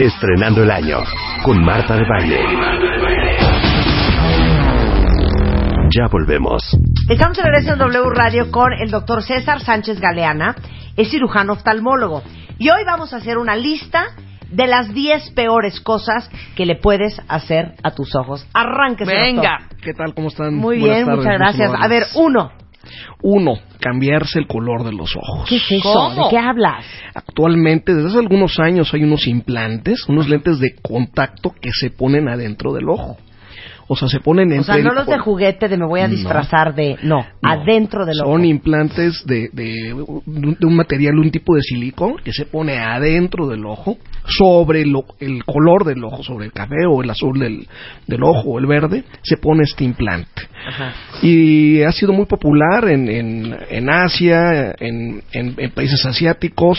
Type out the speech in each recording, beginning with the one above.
Estrenando el año con Marta de Baile. Ya volvemos. Estamos en regreso en W Radio con el doctor César Sánchez Galeana, es cirujano oftalmólogo. Y hoy vamos a hacer una lista de las 10 peores cosas que le puedes hacer a tus ojos. Arránquese, Venga. doctor. ¿Qué tal? ¿Cómo están? Muy Buenas bien, tardes, muchas gracias. A ver, uno. Uno, cambiarse el color de los ojos. ¿Qué es eso? ¿Cómo? ¿De qué hablas? Actualmente, desde hace algunos años, hay unos implantes, unos lentes de contacto que se ponen adentro del ojo. O sea, se ponen entre O sea, no los de juguete de me voy a No. disfrazar de... No, No. adentro del ojo. Son implantes de, de, de un material, un tipo de silicón que se pone adentro del ojo, sobre el, el color del ojo, sobre el café o el azul del, del ojo o el verde, se pone este implante. Ajá. Y ha sido muy popular en, en, en Asia, en, en- en países asiáticos,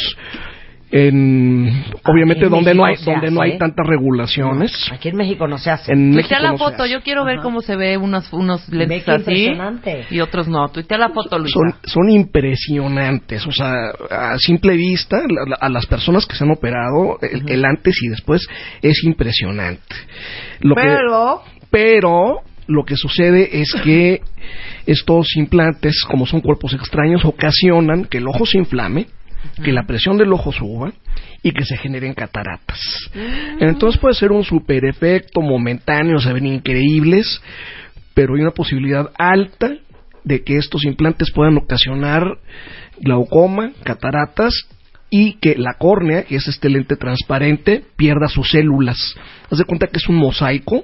en obviamente en donde no hay México donde no hace. hay tantas regulaciones. Aquí en México no se hace. En Tuitea México la no se foto, yo quiero ver Ajá. cómo se ve unos, unos lentes así impresionante. y otros no. Tuitea la foto, Luisa. son, son impresionantes, o sea, a simple vista, la- la- a las personas que se han operado, el, el antes y después es impresionante. Lo que- Pero... pero lo que sucede es que estos implantes, como son cuerpos extraños, ocasionan que el ojo se inflame, que la presión del ojo suba y que se generen cataratas. Entonces puede ser un super efecto momentáneo, se ven increíbles, pero hay una posibilidad alta de que estos implantes puedan ocasionar glaucoma, cataratas y que la córnea, que es este lente transparente, pierda sus células. Haz de cuenta que es un mosaico,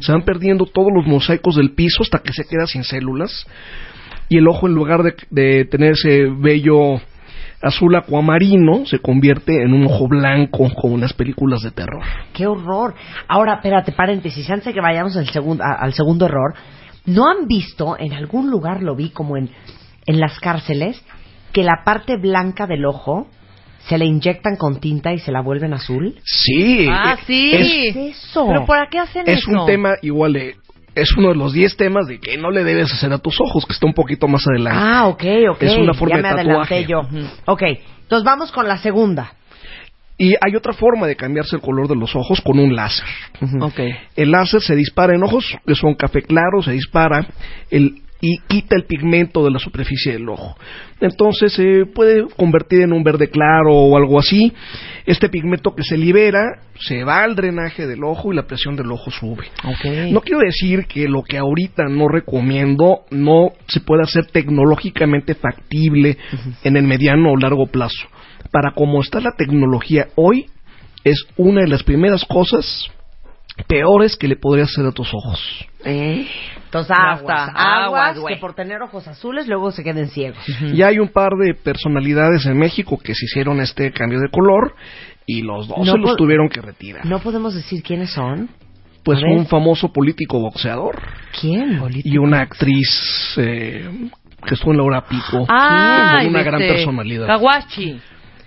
se van perdiendo todos los mosaicos del piso hasta que se queda sin células y el ojo en lugar de, de tener ese bello azul acuamarino se convierte en un ojo blanco como en las películas de terror. ¡Qué horror! Ahora, espérate, paréntesis, antes de que vayamos al, segundo a- al segundo error, ¿no han visto, en algún lugar lo vi como en, en las cárceles, que la parte blanca del ojo se le inyectan con tinta y se la vuelven azul? Sí, Ah, sí. es- ¿Qué es eso? ¿Pero por qué hacen es eso? un tema igual de es uno de los 10 temas de que no le debes hacer a tus ojos, que está un poquito más adelante. Ah, ok, ok. Es una forma ya me de tatuaje. yo. Ok, entonces vamos con la segunda. Y hay otra forma de cambiarse el color de los ojos con un láser. Ok. El láser se dispara en ojos que son café claro, se dispara el, y quita el pigmento de la superficie del ojo. Entonces se puede convertir en un verde claro o algo así. Este pigmento que se libera se va al drenaje del ojo y la presión del ojo sube. No quiero decir que lo que ahorita no recomiendo no se pueda hacer tecnológicamente factible en el mediano o largo plazo. Para como está la tecnología hoy, es una de las primeras cosas peores que le podrías hacer a tus ojos. ¿Eh? Entonces, aguas, aguas, aguas, güey. que por tener ojos azules luego se queden ciegos. Ya hay un par de personalidades en México que se hicieron este cambio de color y los dos No se los tuvieron que retirar. No podemos decir quiénes son. pues un famoso político boxeador ¿Quién? y una actriz eh, que estuvo en la hora pico Ah, con una y gran este, personalidad. Kawachi.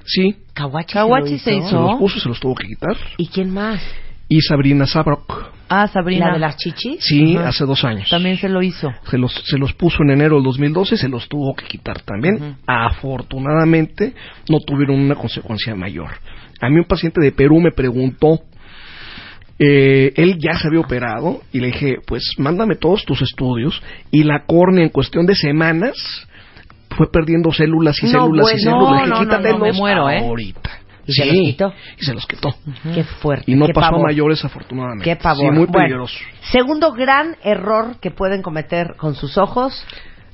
Sí, Kawachi, Kawachi se, lo se se hizo? los puso, se los tuvo que quitar. ¿Y quién más? Y Sabrina Sabrok, Ah, Sabrina. ¿La de las chichis? sí, hace dos años. También se lo hizo. Se los, se los puso en enero del 2012 y se los tuvo que quitar también. Afortunadamente no tuvieron una consecuencia mayor. A mí un paciente de Perú me preguntó, eh, él ya se había operado y le dije, pues mándame todos tus estudios y la córnea en cuestión de semanas fue perdiendo células y No, células y células. Le dije, no, no, no, "Quítatelos me muero, ¿eh". ahorita. ¿Y se Sí, los quitó? Y se los quitó. Qué fuerte. Y no qué pasó pavor. a mayores afortunadamente. Qué pavor. Sí, muy Bueno, peligroso. segundo gran error que pueden cometer con sus ojos.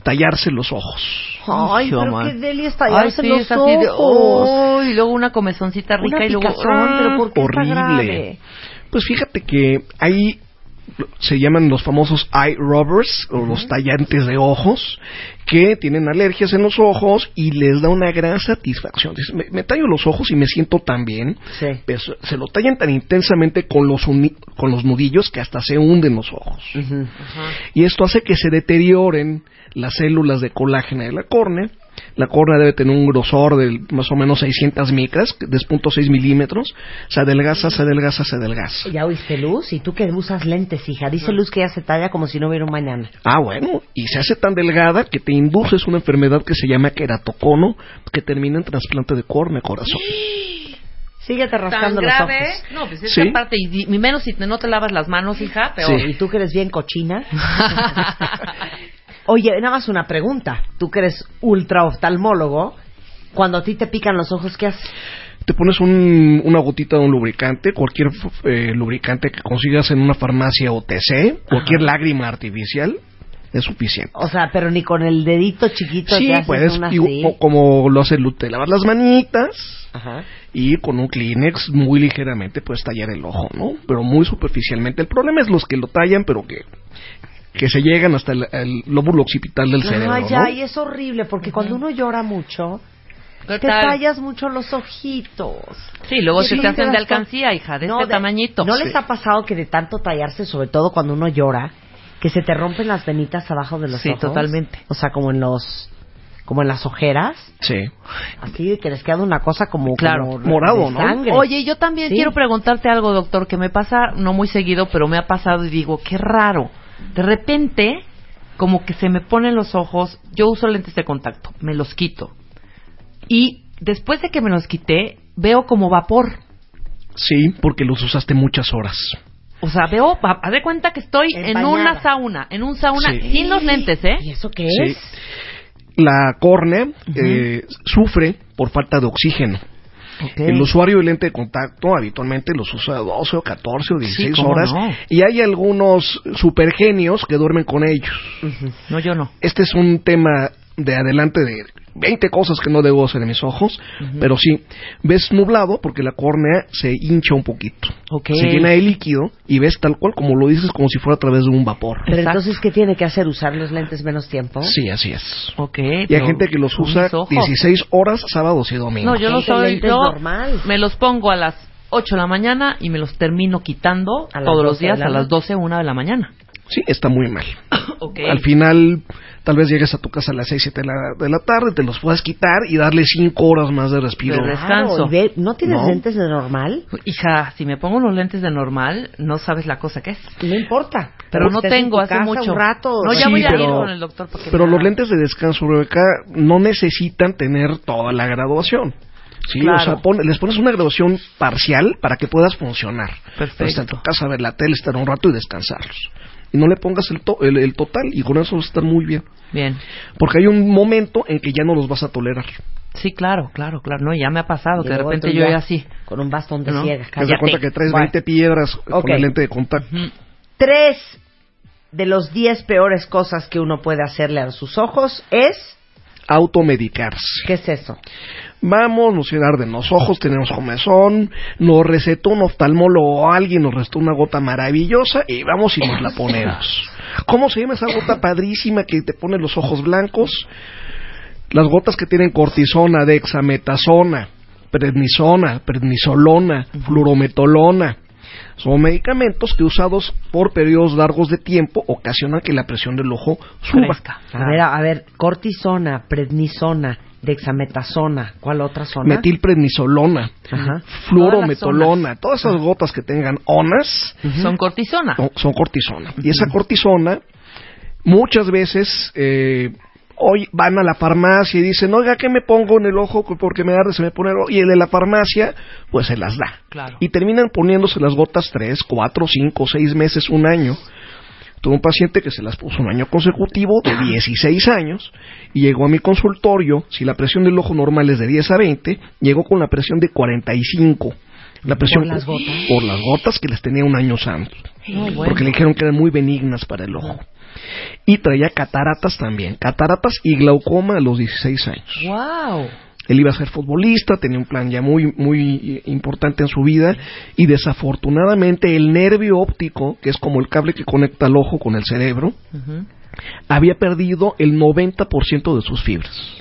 Tallarse los ojos. Ay, pero man. qué deli es Ay, tallarse sí, los es así de, ojos. oh, y luego una comezoncita rica Una y luego picazón, pero ¿por qué está horrible. grave? Pues fíjate que hay se llaman los famosos eye rubbers o los tallantes de ojos que tienen alergias en los ojos y les da una gran satisfacción. Me, me tallo los ojos y me siento tan bien, Sí. pero se- lo tallan tan intensamente con los, uni- con los nudillos que hasta se hunden los ojos. Y esto hace que se deterioren las células de colágeno de la córnea. La córnea debe tener un grosor de más o menos 600 micras, de 0.6 milímetros. Se adelgaza, se adelgaza, se adelgaza. ¿Ya oíste, Luz? ¿Y tú que usas lentes, hija? Dice Luz que ya se talla como si no hubiera un mañana. Ah, bueno, y se hace tan delgada que te induces una enfermedad que se llama queratocono, que termina en trasplante de córnea, corazón. Síguete rascando los grave. ojos. No, pues es Sí. que aparte, y, y menos si te- no te lavas las manos, hija, peor. Sí. Y tú que eres bien cochina. Oye, nada más una pregunta. Tú que eres ultra oftalmólogo, cuando a ti te pican los ojos, ¿qué haces? Te pones un- una gotita de un lubricante, cualquier eh, lubricante que consigas en una farmacia o TC, cualquier lágrima artificial, es suficiente. O sea, pero ni con el dedito chiquito Sí, te puedes, una digo, así. o- como lo hace Lu, te lavas las manitas Ajá. y con un Kleenex muy ligeramente puedes tallar el ojo, ¿no? Pero muy superficialmente. El problema es los que lo tallan, pero que, que se llegan hasta el, el lóbulo occipital del cerebro, Ay, ¿no? ya, y es horrible porque cuando uno llora mucho, ¿Qué te tal? tallas mucho los ojitos. Sí, luego se sí te hacen de alcancía, hija, de No, este tamañito. ¿No Sí. les ha pasado que de tanto tallarse, sobre todo cuando uno llora, que se te rompen las venitas abajo de los Sí, ojos? totalmente. O sea, como en los como en las ojeras, Sí. así que les queda una cosa como, Claro. como Morado, de ¿no? sangre. Oye, yo también Sí. quiero preguntarte algo, doctor, que me pasa no muy seguido, pero me ha pasado y digo, qué raro. De repente, como que se me ponen los ojos, yo uso lentes de contacto, me los quito. Y después de que me los quité, veo como vapor. Sí, porque los usaste muchas horas. O sea, veo, haz de cuenta que estoy en una sauna, en un sauna, Sí. sin los lentes, ¿eh? ¿Y eso qué Sí. es? La córnea eh, sufre por falta de oxígeno. Ok. El usuario de lente de contacto habitualmente los usa 12 o 14 o 16 ¿cómo horas no? y hay algunos supergenios que duermen con ellos. No, yo no. Este es un tema de adelante de 20 cosas que no debo hacer en mis ojos, pero sí, ves nublado porque la córnea se hincha un poquito. Se llena de líquido y ves tal cual como lo dices como si fuera a través de un vapor. Pero Exacto. entonces, ¿qué tiene que hacer? ¿Usar los lentes menos tiempo? Sí, así es. Ok. Y hay gente que los usa mis ojos. 16 horas sábados y domingos. No, yo no soy. Yo normal. me los pongo a las 8 de la mañana y me los termino quitando todos los 12 de días la a las noche. 12, una de la mañana. Sí, está muy mal. Ok. Al final, tal vez llegues a tu casa a las 6, 7 de la, de la tarde, te los puedes quitar y darle 5 horas más de respiro. De descanso. Claro, y ve- ¿No tienes No. lentes de normal? Hija, si me pongo los lentes de normal, no sabes la cosa que es. No importa. Pero no tengo hace casa mucho. Un rato. No, ya Sí, voy a pero- ir con el doctor porque Pero los lentes de descanso, Rebeca, no necesitan tener toda la graduación. Sí, Claro. o sea, pon- les pones una graduación parcial para que puedas funcionar. Perfecto. Estar en tu casa, ver la tele, estar un rato y descansarlos. Y no le pongas el, to- el, el total y con eso vas a estar muy bien. Bien. Porque hay un momento en que ya no los vas a tolerar. Sí, claro, claro, claro. No, ya me ha pasado Y que de repente yo ya así. Con un bastón de No. ciega. Te das cuenta que traes Bueno. 20 piedras Ok. con el lente de contacto. Ujú. Tres de los diez peores cosas que uno puede hacerle a sus ojos es... Automedicarse. ¿Qué es eso? Vamos, nos arden los ojos, tenemos comezón, nos recetó un oftalmólogo o alguien, nos restó una gota maravillosa y vamos y nos la ponemos. ¿Cómo se llama esa gota padrísima que te pone los ojos blancos? Las gotas que tienen cortisona, dexametasona, prednisona, prednisolona, fluorometolona. Son medicamentos que usados por periodos largos de tiempo ocasionan que la presión del ojo suba. A ver, a ver, cortisona, prednisona, dexametasona, ¿cuál otra zona? Metilprednisolona, Ajá. fluorometolona, todas esas gotas que tengan onas Son cortisona. son, son cortisona. Y esa cortisona, muchas veces, eh, hoy van a la farmacia y dicen, oiga, ¿qué me pongo en el ojo? Porque me arde, se me pone el ojo. Y el de la farmacia, pues se las da. Claro. Y terminan poniéndose las gotas tres, cuatro, cinco, seis meses, un año. Tuve un paciente que se las puso un año consecutivo de 16 años y llegó a mi consultorio, si la presión del ojo normal es de 10 a 20, llegó con la presión de 45. La presión las gotas? por las gotas que les tenía un año santo. Bueno. Porque le dijeron que eran muy benignas para el ojo. Y traía cataratas también, cataratas y glaucoma a los 16 años. Wow. Él iba a ser futbolista, tenía un plan ya muy, muy importante en su vida y desafortunadamente el nervio óptico, que es como el cable que conecta el ojo con el cerebro, había perdido el 90% de sus fibras.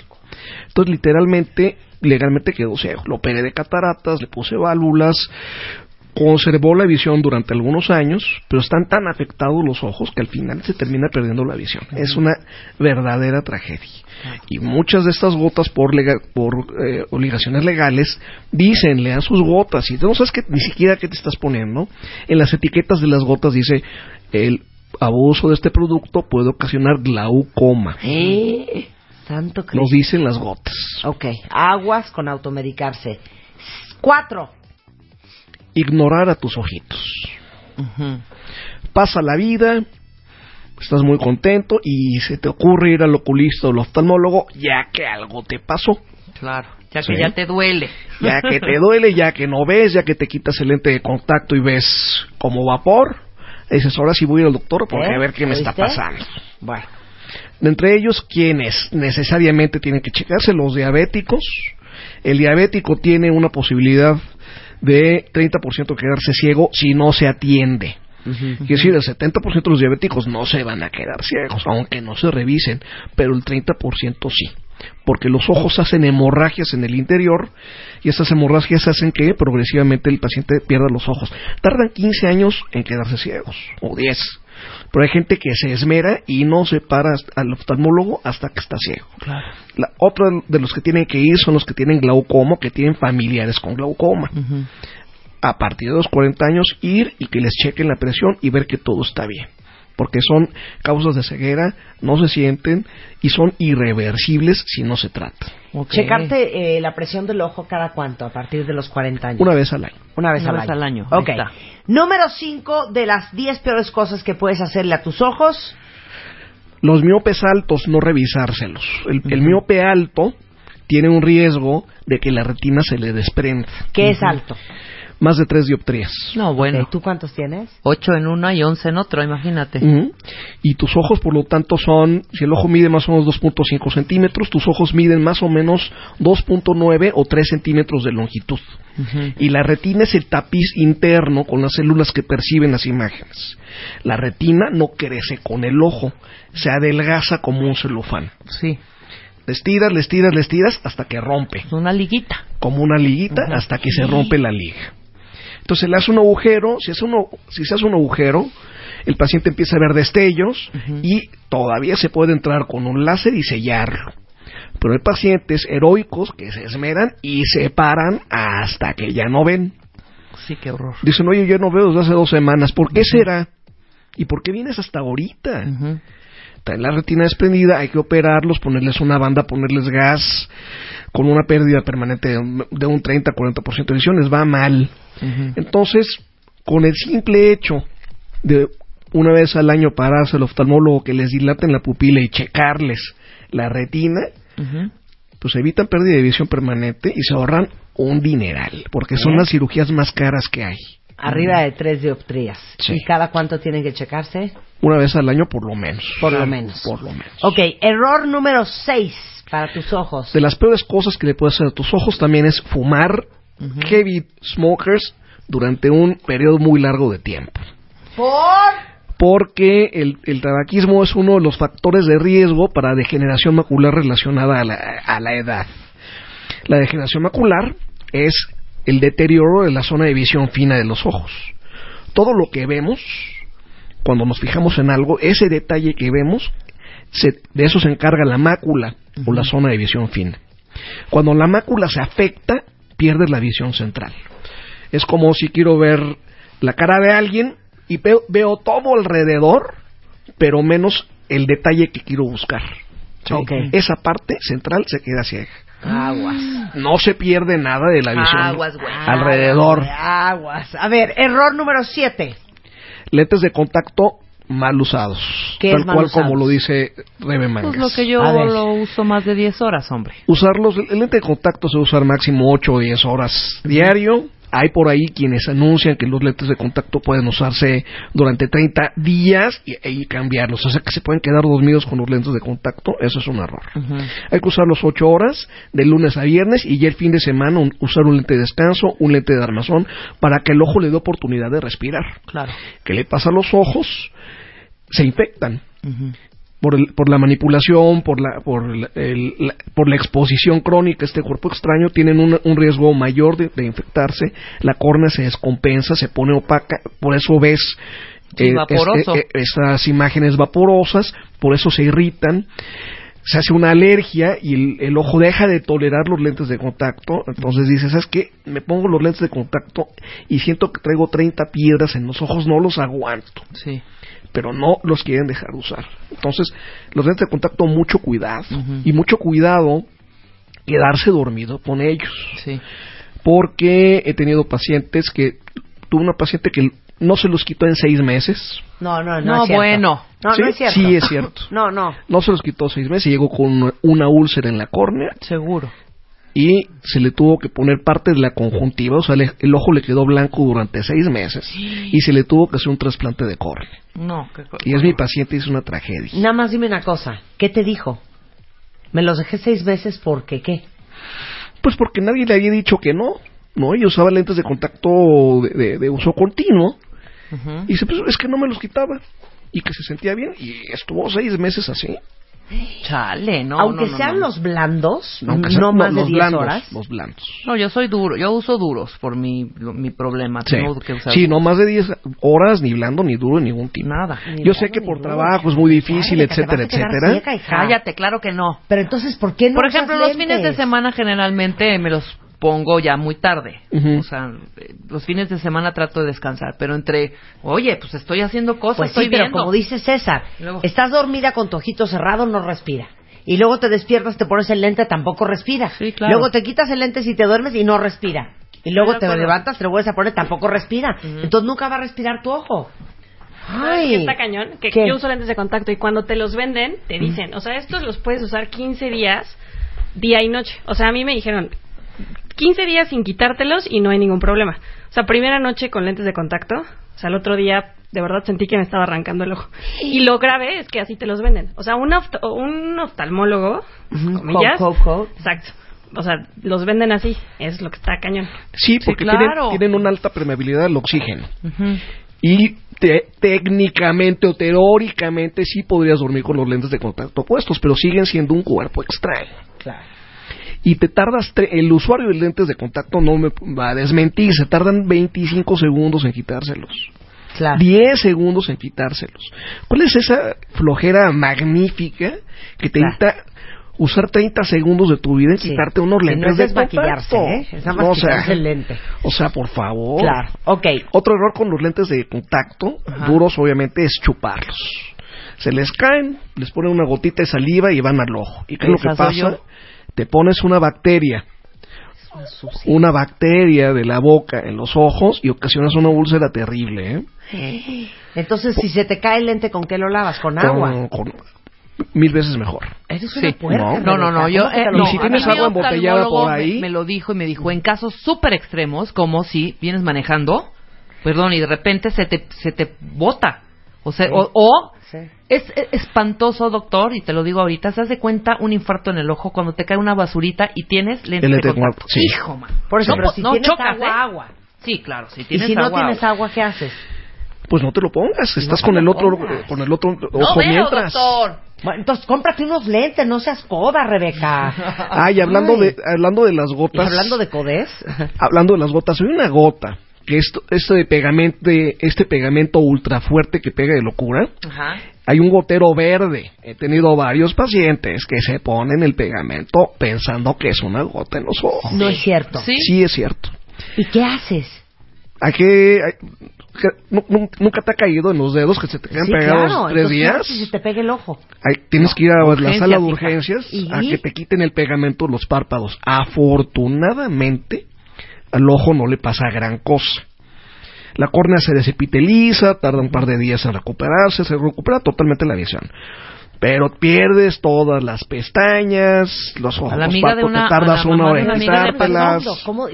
Entonces, literalmente, legalmente quedó ciego. Lo operé de cataratas, le puse válvulas, conservó la visión durante algunos años, pero están tan afectados los ojos que al final se termina perdiendo la visión. Es una verdadera tragedia. Y muchas de estas gotas, por, lega- por eh, obligaciones legales, dicen, lean sus gotas. Y tú no sabes que, ni siquiera qué te estás poniendo. En las etiquetas de las gotas dice, el abuso de este producto puede ocasionar glaucoma. Eh, Lo Cristo. dicen las gotas. Ok, aguas con automedicarse. Cuatro. Ignorar a tus ojitos. Pasa la vida, estás muy contento y se te ocurre ir al oculista o al oftalmólogo ya que algo te pasó. Claro, ya Sí. que ya te duele. Ya que te duele, ya que no ves, ya que te quitas el lente de contacto y ves como vapor. Dices, ahora sí voy al doctor porque ¿Eh? a ver qué me está pasando. Bueno, entre ellos, quienes necesariamente tienen que checarse, los diabéticos. El diabético tiene una posibilidad de 30% de quedarse ciego si no se atiende. Quiere decir, el 70% de los diabéticos no se van a quedar ciegos, aunque no se revisen, pero el 30% sí. Porque los ojos hacen hemorragias en el interior y esas hemorragias hacen que progresivamente el paciente pierda los ojos. Tardan 15 años en quedarse ciegos, o 10. Pero hay gente que se esmera y no se para al oftalmólogo hasta que está ciego. Claro. La, otro de los que tienen que ir son los que tienen glaucoma, que tienen familiares con glaucoma a partir de los 40 años ir y que les chequen la presión y ver que todo está bien. Porque son causas de ceguera, no se sienten y son irreversibles si no se tratan. Ok. checarte eh, la presión del ojo cada cuánto, a partir de los 40 años. Una vez al año. Una vez, Una al, vez año. al año, Ok. está. Número 5 de las 10 peores cosas que puedes hacerle a tus ojos. Los miopes altos, no revisárselos. El, el miope alto tiene un riesgo de que la retina se le desprenda. que es alto? Más de tres dioptrías. No, bueno. Ok, ¿Tú cuántos tienes? Ocho en una y once en otro, imagínate. Y tus ojos, por lo tanto, son, si el ojo mide más o menos 2.5 centímetros, tus ojos miden más o menos 2.9 o 3 centímetros de longitud. Y la retina es el tapiz interno con las células que perciben las imágenes. La retina no crece con el ojo, se adelgaza como un celofán. Sí, Le estiras, le estiras, le estiras hasta que rompe, es una liguita. como una liguita hasta que se rompe la liga. Entonces le hace un agujero, si, hace uno, si se hace un agujero, el paciente empieza a ver destellos y todavía se puede entrar con un láser y sellarlo. Pero hay pacientes heroicos que se esmeran y se paran hasta que ya no ven. Sí, qué horror. Dicen, oye, yo no veo desde hace dos semanas. ¿Por qué será? ¿Y por qué vienes hasta ahorita? Ujú. Traen la retina desprendida, hay que operarlos, ponerles una banda, ponerles gas, con una pérdida permanente de un, de un 30-40% de visión, les va mal. Entonces, con el simple hecho de una vez al año pararse al oftalmólogo que les dilaten la pupila y checarles la retina, pues evitan pérdida de visión permanente y se ahorran un dineral, porque son las cirugías más caras que hay. Arriba de tres dioptrías. Sí. ¿Y cada cuánto tienen que checarse? Una vez al año por lo menos. Por lo menos. Por lo menos. Ok, error número 6 para tus ojos. De las peores cosas que le puedes hacer a tus ojos también es fumar heavy smokers durante un periodo muy largo de tiempo. ¿Por? Porque el, el tabaquismo es uno de los factores de riesgo para degeneración macular relacionada a la, a la edad. La degeneración macular es el deterioro de la zona de visión fina de los ojos. Todo lo que vemos, cuando nos fijamos en algo, ese detalle que vemos, se- de eso se encarga la mácula o la zona de visión fina. Cuando la mácula se afecta, pierdes la visión central. Es como si quiero ver la cara de alguien y veo, veo todo alrededor, pero menos el detalle que quiero buscar. ¿sí? Ok. Esa parte central se queda ciega. Aguas. No se pierde nada de la visión Aguas, güey. alrededor. Aguas. A ver, error número 7. Lentes de contacto mal usados. ¿Qué tal es mal cual usados? como lo dice Rebe Mangas. Pues lo que yo lo uso más de 10 horas, hombre. Usarlos, el lente de contacto se usa al máximo 8 o 10 horas diario. Hay por ahí quienes anuncian que los lentes de contacto pueden usarse durante 30 días y, y cambiarlos. O sea que se pueden quedar dormidos con los lentes de contacto. Eso es un error. Hay que usarlos 8 horas, de lunes a viernes, y ya el fin de semana un- usar un lente de descanso, un lente de armazón, para que el ojo le dé oportunidad de respirar. Claro. ¿Qué le pasa a los ojos? Se infectan por, el- por la manipulación, por la, por, el- el- la, por la exposición crónica a este cuerpo extraño, tienen un, un riesgo mayor de, de infectarse, la córnea se descompensa, se pone opaca, por eso ves es- eh, eh, esas imágenes vaporosas, por eso se irritan, se hace una alergia y el, el ojo deja de tolerar los lentes de contacto, entonces dices, ¿sabes qué? Me pongo los lentes de contacto y siento que traigo 30 piedras en los ojos, no los aguanto Sí. Pero no los quieren dejar usar. Entonces, los lentes de contacto, mucho cuidado. Y mucho cuidado quedarse dormido con ellos. Sí. Porque he tenido pacientes que... Tuve una paciente que no se los quitó en seis meses. No, no, no, No, es cierto. bueno. No, ¿Sí? no es cierto. Sí, es cierto. No, no. No se los quitó seis meses y llegó con una, una úlcera en la córnea Seguro. Y se le tuvo que poner parte de la conjuntiva, o sea, le- el ojo le quedó blanco durante seis meses y se le tuvo que hacer un trasplante de córnea. No, qué co- Y es mi paciente y es una tragedia. Nada más dime una cosa. ¿Qué te dijo? Me los dejé seis veces porque qué. Pues porque nadie le había dicho que no. No, ella usaba lentes de contacto de, de- de uso continuo y dice, pues es que no me los quitaba y que se sentía bien y estuvo seis meses así. Chale, no. Aunque no, no, sean no. los blandos, no, Aunque sean- más de los 10 blandos, horas. Los blandos. No, yo soy duro. Yo uso duros por mi, lo- mi problema. Sí. Tengo que usar sí, no más de 10 horas, ni blando, ni duro, ni ningún tipo. nada. Ni Yo sé que por duro. trabajo es muy difícil, Cállate, etcétera, etcétera. ciega. Cállate, claro que no. Pero entonces, ¿por qué no Por ejemplo, los fines de lentes? semana generalmente me los pongo ya muy tarde. O sea, eh, los fines de semana trato de descansar, pero entre, oye, pues estoy haciendo cosas, Pues estoy sí, pero viendo. como dice César, Luego- estás dormida con tu ojito cerrado, no respira. Y luego te despiertas, te pones el lente, tampoco respira. Sí, claro. Luego te quitas el lente y te duermes y no respira. Y luego te levantas, te lo vuelves a poner, tampoco respira. Entonces nunca va a respirar tu ojo. ¿Sabes Ay, está cañón? Que ¿Qué? yo uso lentes de contacto y cuando te los venden, te dicen, o sea, estos los puedes usar 15 días, día y noche. O sea, a mí me dijeron 15 días sin quitártelos y no hay ningún problema. O sea, primera noche con lentes de contacto, o sea, el otro día de verdad sentí que me estaba arrancando el ojo. Y lo grave es que así te los venden. O sea, un, oft- un oftalmólogo, comillas, co- co- co. exacto. O sea, los venden así, es lo que está cañón. Sí, porque claro. tienen, tienen una alta permeabilidad al oxígeno. Y te- técnicamente o teóricamente sí podrías dormir con los lentes de contacto puestos, pero siguen siendo un cuerpo extraño. Claro. Y te tardas, el usuario de lentes de contacto no me va a desmentir, se tardan 25 segundos en quitárselos. Claro. 10 segundos en quitárselos. ¿Cuál es esa flojera magnífica que te Claro. evita usar 30 segundos de tu vida en Sí. quitarte unos Que no lentes es de desmaquillarse, contacto? ¿eh? Es nada más No, o sea, el lente. o sea, por favor. Claro. Ok. Otro error con los lentes de contacto, Ajá. duros obviamente, es chuparlos. Se les caen, les ponen una gotita de saliva y van al ojo. ¿Y qué es lo que pasa? yo. Te pones una bacteria, una bacteria de la boca en los ojos y ocasionas una úlcera terrible, ¿eh? Entonces, si se te cae el lente, ¿con qué lo lavas? Con agua. Con, con- mil veces mejor. Eres una Sí. No. No, no, yo... ¿Cómo que eh, no, Y si tienes agua embotellada por ahí- Me, me lo dijo y me dijo, en casos súper extremos, como si vienes manejando, perdón, y de repente se te, se te bota. O sea, Sí. o, o Sí. es, es espantoso, doctor, y te lo digo ahorita, se de cuenta un infarto en el ojo cuando te cae una basurita y tienes lentes lente de contacto. contacto, sí. Hijo, man. Por eso, no, pero si no tienes chocas, agua, ¿eh? agua. Sí, claro, si Y tienes si no agua, tienes agua. agua, ¿qué haces? Pues no te lo pongas, estás con el otro pongas. con el otro No ojo veo, mientras. doctor. Bueno, entonces cómprate unos lentes, no seas coda, Rebeca. Ay, hablando Ay. de hablando de las Y gotas. hablando de codés, hablando de las gotas, hay una gota que esto, este de pegamento, este pegamento ultra fuerte que pega de locura. Ajá. Hay un gotero verde. He tenido varios pacientes que se ponen el pegamento pensando que es una gota en los ojos. no es cierto. Sí. Sí es cierto. ¿Y qué haces? Nu- nu- nunca te ha caído en los dedos que se te quedan Sí, pegados claro. tres entonces, ¿qué días. si se te pega el ojo. Hay- tienes que ir a la sala de urgencias ¿Y? a que te quiten el pegamento de los párpados. Afortunadamente, al ojo no le pasa gran cosa. La córnea se desepiteliza, tarda un par de días en recuperarse, se recupera totalmente la visión. Pero pierdes todas las pestañas, los ojos, A la amiga de Paco, una- te tardas a la una hora en quitártelas.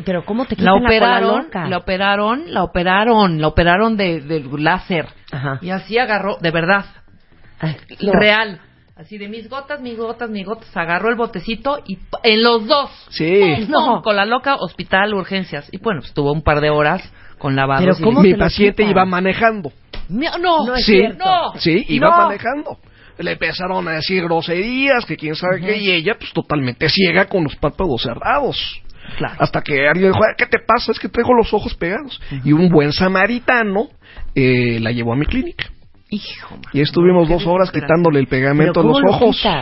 Pero ¿cómo te La quitan la, cola operaron, loca? la operaron, la operaron, la operaron de, de láser. Ajá. Y así agarró, de verdad, Ay, real. Así de mis gotas, mis gotas, mis gotas. Agarró el botecito y en los dos. Sí. No. Con la loca, hospital, urgencias. Y bueno, estuvo un par de horas con lavados. Pero y ¿cómo Mi paciente iba manejando. Mi- No, No es sí, cierto. No. sí, iba No. manejando. Le empezaron a decir groserías, que quién sabe qué, y ella pues totalmente ciega con los párpados cerrados. Claro. Hasta que alguien dijo, "Ay, ¿qué te pasa? Es que traigo los ojos pegados. Y un buen samaritano eh, la llevó a mi clínica. Hijo. Y estuvimos dos horas quitándole el pegamento a ¿Pero los ojos.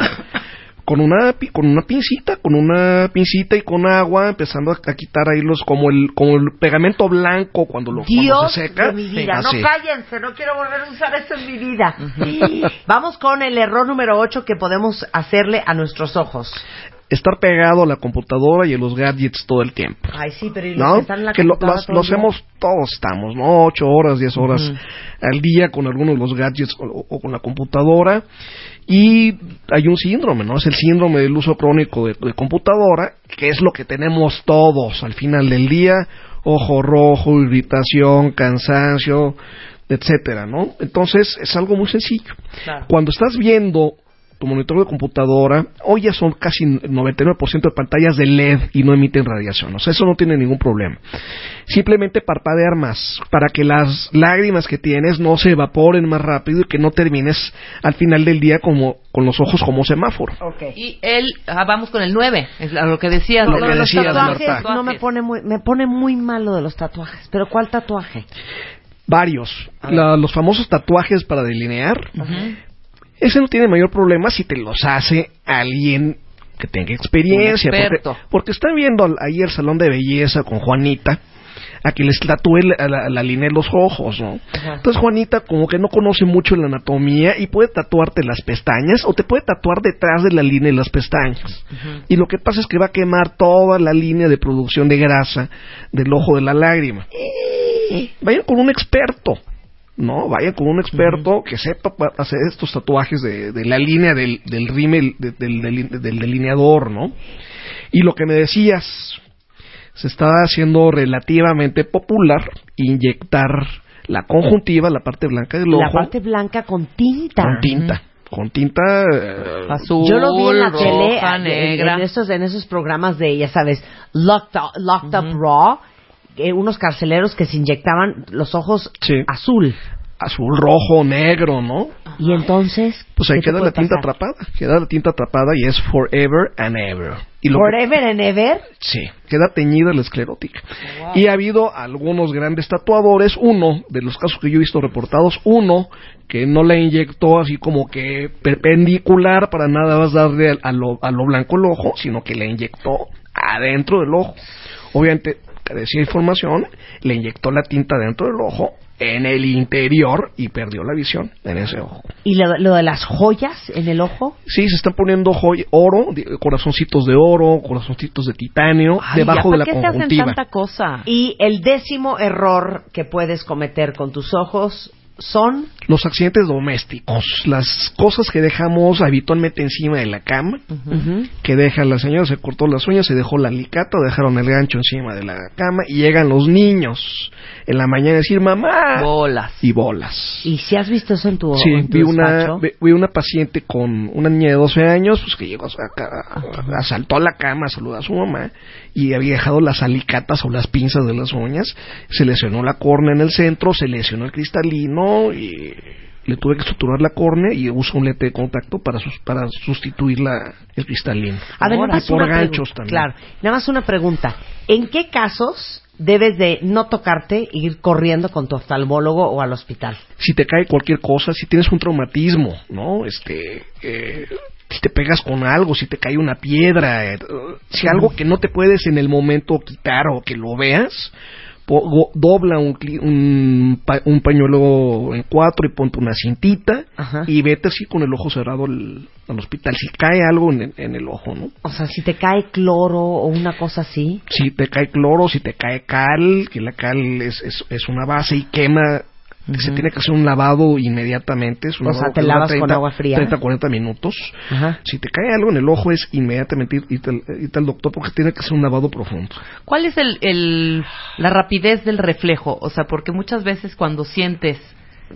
Con una, con una pincita, con una pincita y con agua, empezando a, a quitar ahí los, como el, como el pegamento blanco cuando lo cuando Dios se seca. de mi vida. No cállense, no quiero volver a usar esto en mi vida. Vamos con el error número 8 que podemos hacerle a nuestros ojos. Estar pegado a la computadora y a los gadgets todo el tiempo. Ay, sí, pero ¿y los ¿no? que están en la que lo, computadora los, todo hemos, todos estamos, ¿no? Ocho horas, diez horas al día con algunos de los gadgets o, o con la computadora. Y hay un síndrome, ¿no? Es el síndrome del uso crónico de, de computadora, que es lo que tenemos todos al final del día. Ojo rojo, irritación, cansancio, etcétera, ¿no? Entonces, es algo muy sencillo. Claro. Cuando estás viendo tu monitor de computadora, hoy ya son casi 99% de pantallas de LED y no emiten radiación. O sea, eso no tiene ningún problema. Simplemente parpadear más para que las lágrimas que tienes no se evaporen más rápido y que no termines al final del día como con los ojos como semáforo. Ok. Y él, ah, vamos con el 9, es lo que decías. Lo de que los decías, tatuajes. Marta. no me pone muy, me pone muy mal lo de los tatuajes. Pero ¿cuál tatuaje? Varios. La- los famosos tatuajes para delinear. Ujú. Ese no tiene mayor problema si te los hace alguien que tenga experiencia. Porque, experto. porque están viendo ahí el salón de belleza con Juanita, a que les tatúe la, la, la línea de los ojos, ¿no? Ajá. Entonces Juanita como que no conoce mucho la anatomía y puede tatuarte las pestañas o te puede tatuar detrás de la línea de las pestañas. Y lo que pasa es que va a quemar toda la línea de producción de grasa del ojo de la lágrima. Vayan con un experto. No, vayan con un experto que sepa pa- hacer estos tatuajes de, de la línea del, del rímel, de- del, del- del delineador, ¿no? Y lo que me decías, se está haciendo relativamente popular inyectar la conjuntiva, la parte blanca del ojo, La parte blanca con tinta. con tinta. Con tinta eh, Azul, Yo lo vi en la roja, tele negra. En, esos, en esos programas de, ya sabes, Locked Up, Locked Up Raw, eh, unos carceleros que se inyectaban los ojos Sí. azul. azul, rojo, negro, ¿no? Y entonces, Pues ahí ¿qué te queda la tinta pasar? atrapada, queda la tinta atrapada y es forever and ever. Y lo que- Forever and ever. Sí, queda teñida la esclerótica. Y ha habido algunos grandes tatuadores, uno de los casos que yo he visto reportados, uno que no la inyectó así como que perpendicular para nada más darle a, a lo, a lo blanco el ojo, sino que la inyectó adentro del ojo. Obviamente, carecía de información, le inyectó la tinta dentro del ojo, en el interior, y perdió la visión en ese ojo. Y lo, lo de las joyas en el ojo. Sí, se están poniendo joy- oro, corazoncitos de oro, corazoncitos de titanio, Ay, debajo ¿ya de la ¿para qué te hacen conjuntiva. tanta cosa? Y el décimo error que puedes cometer con tus ojos son Los accidentes domésticos, las cosas que dejamos habitualmente encima de la cama, Ujú. que deja la señora, se cortó las uñas, se dejó la alicata, dejaron el gancho encima de la cama y llegan los niños en la mañana a decir mamá Bolas. y bolas. ¿Y si has visto eso en tu, Sí, en tu vi una, despacho? vi, vi una paciente con una niña de 12 años, pues que llegó acá, asaltó a la cama, saludó a su mamá y había dejado las alicatas o las pinzas de las uñas, se lesionó la córnea en el centro, se lesionó el cristalino y le tuve que suturar la córnea y uso un lente de contacto para sus- para sustituir la, el cristalino. A ver, nada y más por una ganchos también. Claro, nada más una pregunta. ¿En qué casos debes de no tocarte e ir corriendo con tu oftalmólogo o al hospital? si te cae cualquier cosa, si tienes un traumatismo, ¿no? Este, eh, si te pegas con algo, si te cae una piedra, eh, si algo que no te puedes en el momento quitar o que lo veas, dobla un, un, pa- un pañuelo en cuatro y ponte una cintita Ajá. y vete así con el ojo cerrado al, al hospital. Si cae algo en el, en el ojo, ¿no? O sea, si te cae cloro o una cosa así. Si te cae cloro, si te cae cal, que la cal es, es, es una base y quema que se tiene que hacer un lavado inmediatamente. Es un O sea, te lavas con agua fría. 30, 40 minutos. Ajá. Si te cae algo en el ojo es inmediatamente ir- irte al, irte al doctor porque tiene que hacer un lavado profundo. ¿Cuál es el, el- la rapidez del reflejo? O sea, porque muchas veces cuando sientes...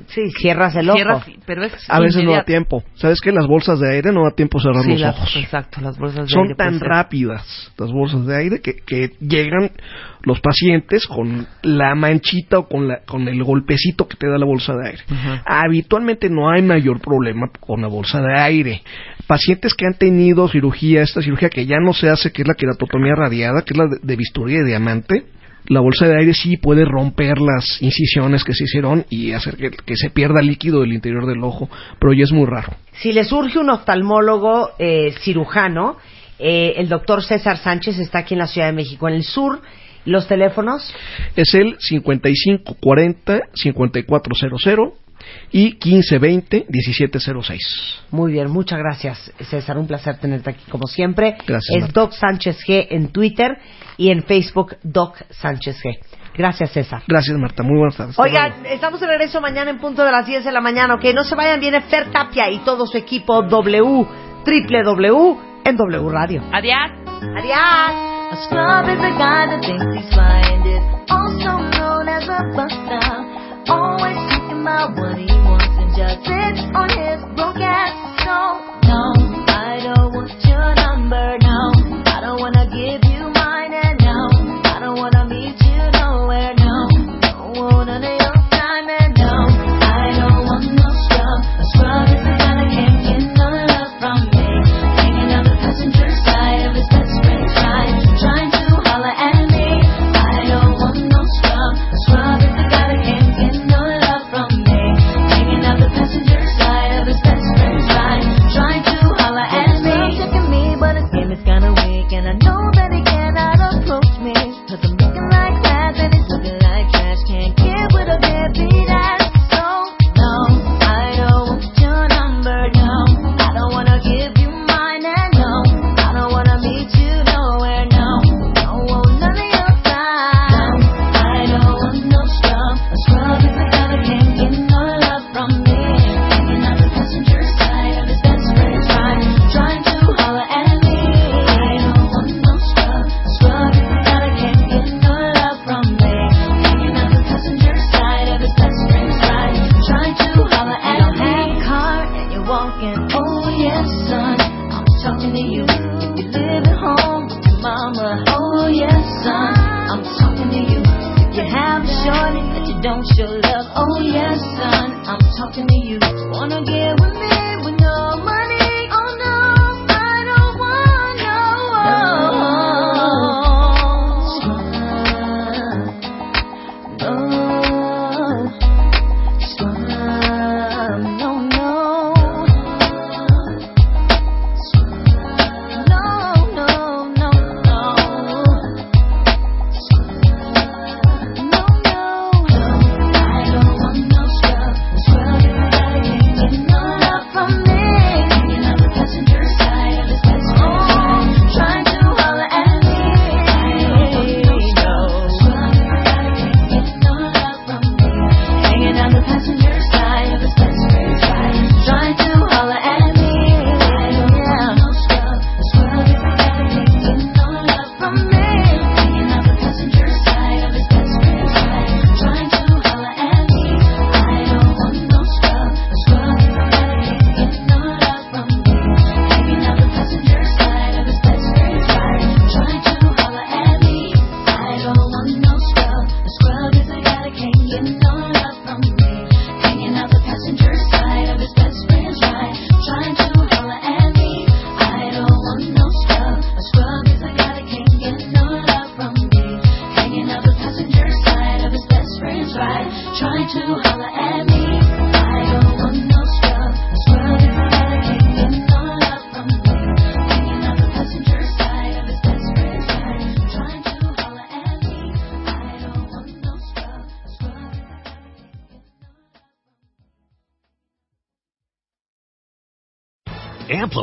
Sí, cierras el ojo. cierras, pero es A veces no da tiempo. ¿Sabes que Las bolsas de aire no da tiempo a cerrar Sí, los las- ojos. Exacto, las bolsas de Son aire tan ser. rápidas las bolsas de aire que, que llegan los pacientes con la manchita o con, la, con el golpecito que te da la bolsa de aire. Habitualmente no hay mayor problema con la bolsa de aire. Pacientes que han tenido cirugía, esta cirugía que ya no se hace, que es la queratotomía radiada, que es la de, de bisturí de diamante, la bolsa de aire sí puede romper las incisiones que se hicieron y hacer que, que se pierda líquido del interior del ojo, pero ya es muy raro. Si le surge un oftalmólogo eh, cirujano, eh, el doctor César Sánchez está aquí en la Ciudad de México, en el sur. ¿Los teléfonos? Es el 5540-5400 y 1520-1706. Muy bien, muchas gracias, César. Un placer tenerte aquí como siempre. Gracias, Es Marta. Doc Sánchez G en Twitter y en Facebook Doc Sánchez G. Gracias, César. Gracias, Marta. Muy buenas tardes. Oigan, estamos de regreso mañana en punto de las 10 de la mañana, ok, no se vayan, viene Fer Tapia y todo su equipo W, triple W en W Radio. Adiós. Adiós. about what he wants and just sit on his broke ass. No, no.